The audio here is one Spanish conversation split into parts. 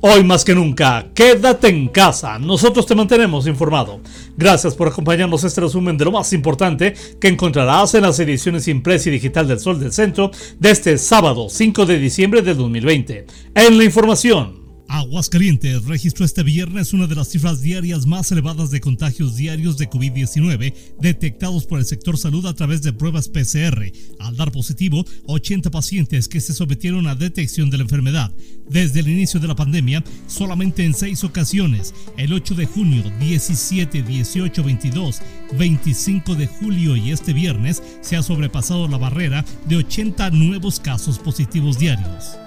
Hoy más que nunca, quédate en casa. Nosotros te mantenemos informado. Gracias por acompañarnos este resumen de lo más importante que encontrarás en las ediciones impresa y digital del Sol del Centro de este sábado 5 de diciembre de 2020. En la información. Aguascalientes registró este viernes una de las cifras diarias más elevadas de contagios diarios de COVID-19 detectados por el sector salud a través de pruebas PCR, al dar positivo 80 pacientes que se sometieron a detección de la enfermedad. Desde el inicio de la pandemia, solamente en seis ocasiones, el 8 de junio, 17, 18, 22, 25 de julio y este viernes, se ha sobrepasado la barrera de 80 nuevos casos positivos diarios.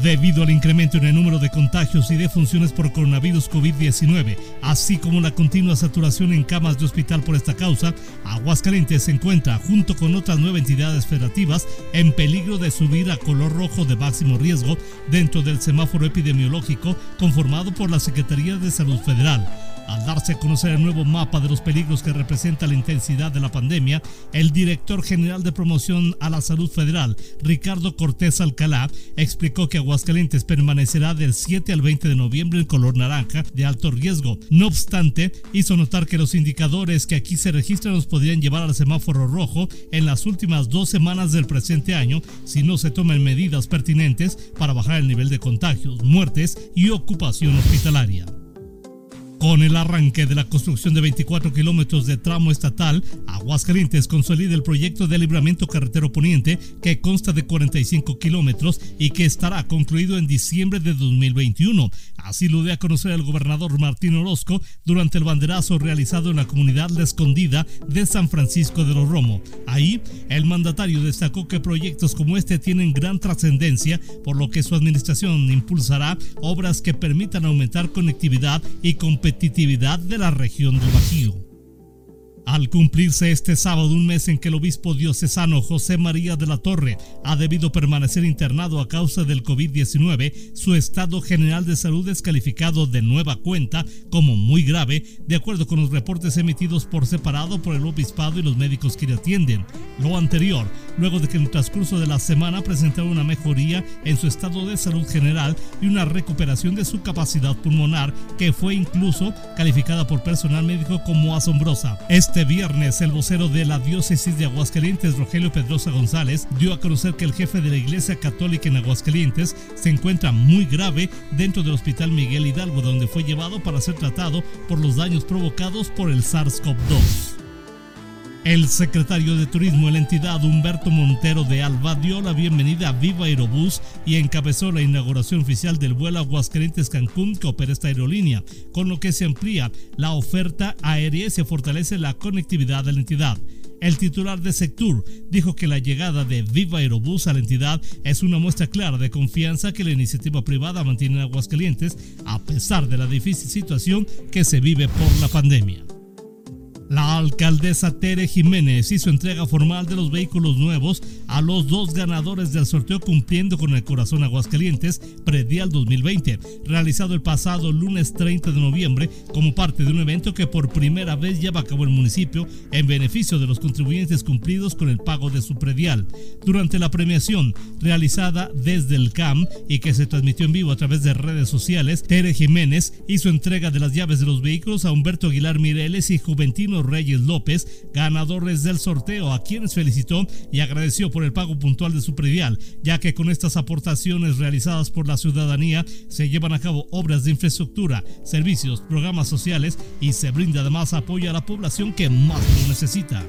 Debido al incremento en el número de contagios y defunciones por coronavirus COVID-19, así como la continua saturación en camas de hospital por esta causa, Aguascalientes se encuentra, junto con otras nueve entidades federativas, en peligro de subir a color rojo de máximo riesgo dentro del semáforo epidemiológico conformado por la Secretaría de Salud Federal. Al darse a conocer el nuevo mapa de los peligros que representa la intensidad de la pandemia, el director general de promoción a la salud federal, Ricardo Cortés Alcalá, explicó que Aguascalientes permanecerá del 7 al 20 de noviembre en color naranja de alto riesgo. No obstante, hizo notar que los indicadores que aquí se registran nos podrían llevar al semáforo rojo en las últimas dos semanas del presente año si no se toman medidas pertinentes para bajar el nivel de contagios, muertes y ocupación hospitalaria. Con el arranque de la construcción de 24 kilómetros de tramo estatal, Aguascalientes consolida el proyecto de libramiento carretero poniente que consta de 45 kilómetros y que estará concluido en diciembre de 2021. Así lo dio a conocer el gobernador Martín Orozco durante el banderazo realizado en la comunidad La Escondida de San Francisco de los Romo. Ahí, el mandatario destacó que proyectos como este tienen gran trascendencia, por lo que su administración impulsará obras que permitan aumentar conectividad y competitividad competitividad de la región del Bajío. Al cumplirse este sábado un mes en que el obispo diocesano José María de la Torre ha debido permanecer internado a causa del COVID-19, su estado general de salud es calificado de nueva cuenta como muy grave, de acuerdo con los reportes emitidos por separado por el obispado y los médicos que le atienden. Lo anterior, luego de que en el transcurso de la semana presentara una mejoría en su estado de salud general y una recuperación de su capacidad pulmonar, que fue incluso calificada por personal médico como asombrosa. Este viernes, el vocero de la diócesis de Aguascalientes, Rogelio Pedrosa González, dio a conocer que el jefe de la Iglesia Católica en Aguascalientes se encuentra muy grave dentro del Hospital Miguel Hidalgo, donde fue llevado para ser tratado por los daños provocados por el SARS-CoV-2. El secretario de Turismo de la entidad, Humberto Montero de Alba, dio la bienvenida a Viva Aerobús y encabezó la inauguración oficial del vuelo Aguascalientes-Cancún que opera esta aerolínea, con lo que se amplía la oferta aérea y se fortalece la conectividad de la entidad. El titular de Sectur dijo que la llegada de Viva Aerobús a la entidad es una muestra clara de confianza que la iniciativa privada mantiene en Aguascalientes a pesar de la difícil situación que se vive por la pandemia. La alcaldesa Tere Jiménez hizo entrega formal de los vehículos nuevos a los dos ganadores del sorteo cumpliendo con el corazón Aguascalientes predial 2020, realizado el pasado lunes 30 de noviembre como parte de un evento que por primera vez lleva a cabo el municipio en beneficio de los contribuyentes cumplidos con el pago de su predial. Durante la premiación realizada desde el CAM y que se transmitió en vivo a través de redes sociales, Tere Jiménez hizo entrega de las llaves de los vehículos a Humberto Aguilar Mireles y Juventino Reyes López, ganadores del sorteo, a quienes felicitó y agradeció por el pago puntual de su predial, ya que con estas aportaciones realizadas por la ciudadanía se llevan a cabo obras de infraestructura, servicios, programas sociales y se brinda además apoyo a la población que más lo necesita.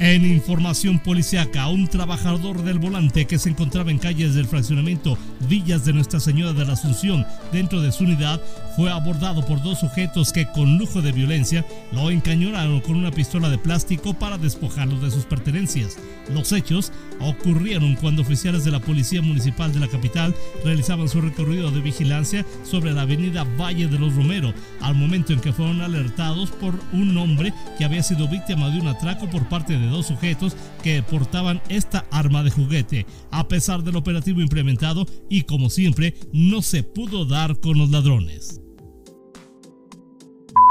En información policiaca, un trabajador del volante que se encontraba en calles del fraccionamiento Villas de Nuestra Señora de la Asunción dentro de su unidad fue abordado por dos sujetos que con lujo de violencia lo encañonaron con una pistola de plástico para despojarlo de sus pertenencias. Los hechos ocurrieron cuando oficiales de la Policía Municipal de la capital realizaban su recorrido de vigilancia sobre la avenida Valle de los Romero, al momento en que fueron alertados por un hombre que había sido víctima de un atraco por parte de dos sujetos que portaban esta arma de juguete. A pesar del operativo implementado y como siempre, no se pudo dar con los ladrones.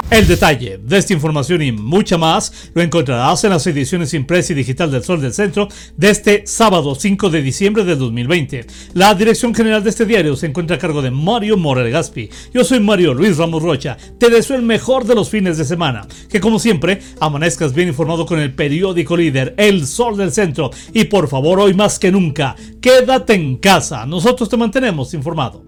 El detalle de esta información y mucha más lo encontrarás en las ediciones impresa y digital del Sol del Centro de este sábado 5 de diciembre del 2020. La dirección general de este diario se encuentra a cargo de Mario Morel Gaspi. Yo soy Mario Luis Ramos Rocha. Te deseo el mejor de los fines de semana. Que como siempre, amanezcas bien informado con el periódico líder El Sol del Centro. Y por favor, hoy más que nunca, quédate en casa. Nosotros te mantenemos informado.